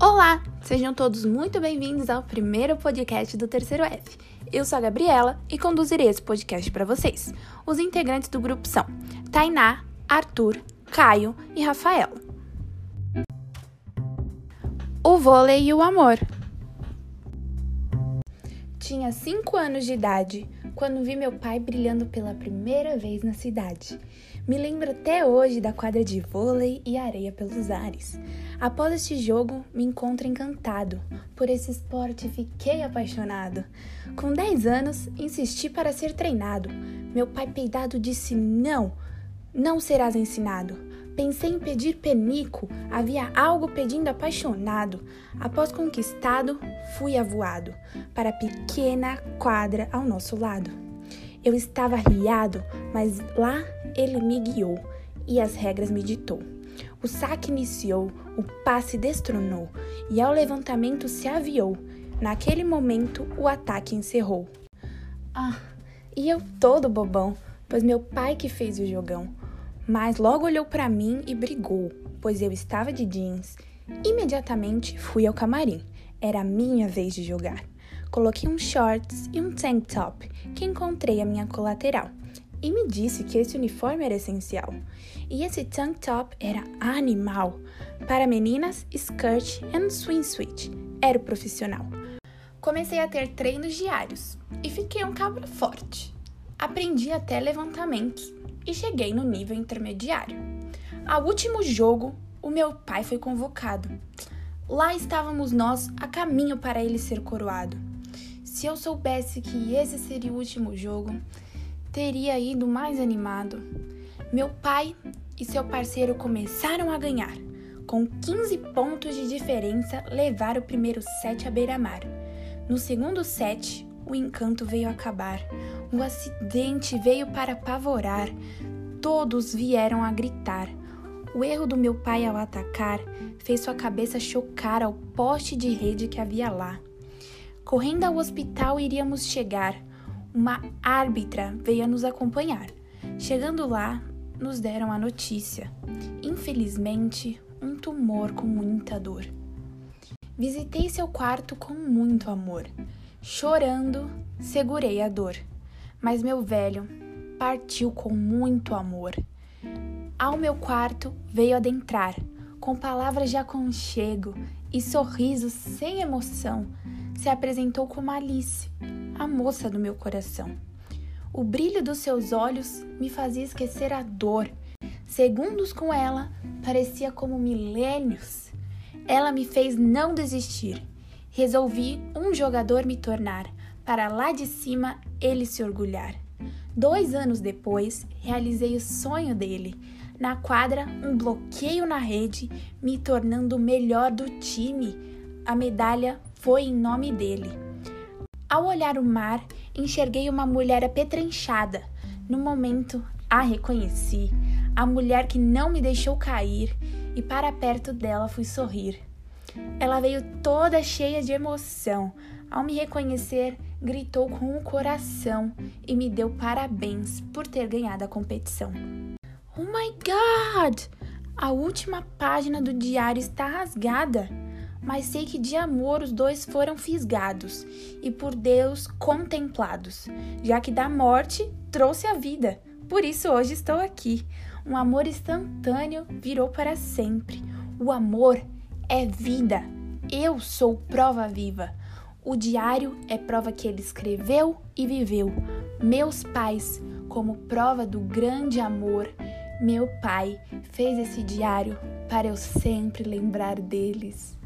Olá, sejam todos muito bem-vindos ao primeiro podcast do Terceiro F. Eu sou a Gabriela e conduzirei esse podcast para vocês. Os integrantes do grupo são Tainá, Arthur, Caio e Rafaela. O vôlei e o amor. Tinha 5 anos de idade quando vi meu pai brilhando pela primeira vez na cidade. Me lembro até hoje da quadra de vôlei e areia pelos ares. Após este jogo, me encontro encantado. Por esse esporte fiquei apaixonado. Com 10 anos, insisti para ser treinado. Meu pai peidado disse: Não, não serás ensinado. Pensei em pedir penico, havia algo pedindo apaixonado. Após conquistado, fui avoado para a pequena quadra ao nosso lado. Eu estava riado, mas lá ele me guiou e as regras me ditou. O saque iniciou, o passe destronou e ao levantamento se aviou. Naquele momento, o ataque encerrou. Ah, e eu todo bobão, pois meu pai que fez o jogão mas logo olhou para mim e brigou, pois eu estava de jeans. Imediatamente fui ao camarim. Era a minha vez de jogar. Coloquei um shorts e um tank top que encontrei a minha colateral e me disse que esse uniforme era essencial. E esse tank top era animal. Para meninas, skirt and swimsuit era o profissional. Comecei a ter treinos diários e fiquei um cabra forte. Aprendi até levantamentos e cheguei no nível intermediário. Ao último jogo, o meu pai foi convocado. Lá estávamos nós a caminho para ele ser coroado. Se eu soubesse que esse seria o último jogo, teria ido mais animado. Meu pai e seu parceiro começaram a ganhar. Com 15 pontos de diferença, levaram o primeiro set à beira-mar. No segundo set, o encanto veio acabar. O acidente veio para apavorar. Todos vieram a gritar. O erro do meu pai ao atacar fez sua cabeça chocar ao poste de rede que havia lá. Correndo ao hospital iríamos chegar. Uma árbitra veio a nos acompanhar. Chegando lá, nos deram a notícia. Infelizmente, um tumor com muita dor. Visitei seu quarto com muito amor. Chorando, segurei a dor, mas meu velho partiu com muito amor. Ao meu quarto veio adentrar, com palavras de aconchego e sorrisos sem emoção, se apresentou como Alice, a moça do meu coração. O brilho dos seus olhos me fazia esquecer a dor. Segundos com ela parecia como milênios. Ela me fez não desistir Resolvi um jogador me tornar, para lá de cima ele se orgulhar. Dois anos depois, realizei o sonho dele. Na quadra, um bloqueio na rede, me tornando o melhor do time. A medalha foi em nome dele. Ao olhar o mar, enxerguei uma mulher apetrenchada. No momento, a reconheci, a mulher que não me deixou cair, e para perto dela fui sorrir. Ela veio toda cheia de emoção. Ao me reconhecer, gritou com o coração e me deu parabéns por ter ganhado a competição. Oh my God! A última página do diário está rasgada, mas sei que de amor os dois foram fisgados e por Deus contemplados, já que da morte trouxe a vida. Por isso hoje estou aqui. Um amor instantâneo virou para sempre. O amor é vida. Eu sou prova viva. O diário é prova que ele escreveu e viveu. Meus pais, como prova do grande amor, meu pai fez esse diário para eu sempre lembrar deles.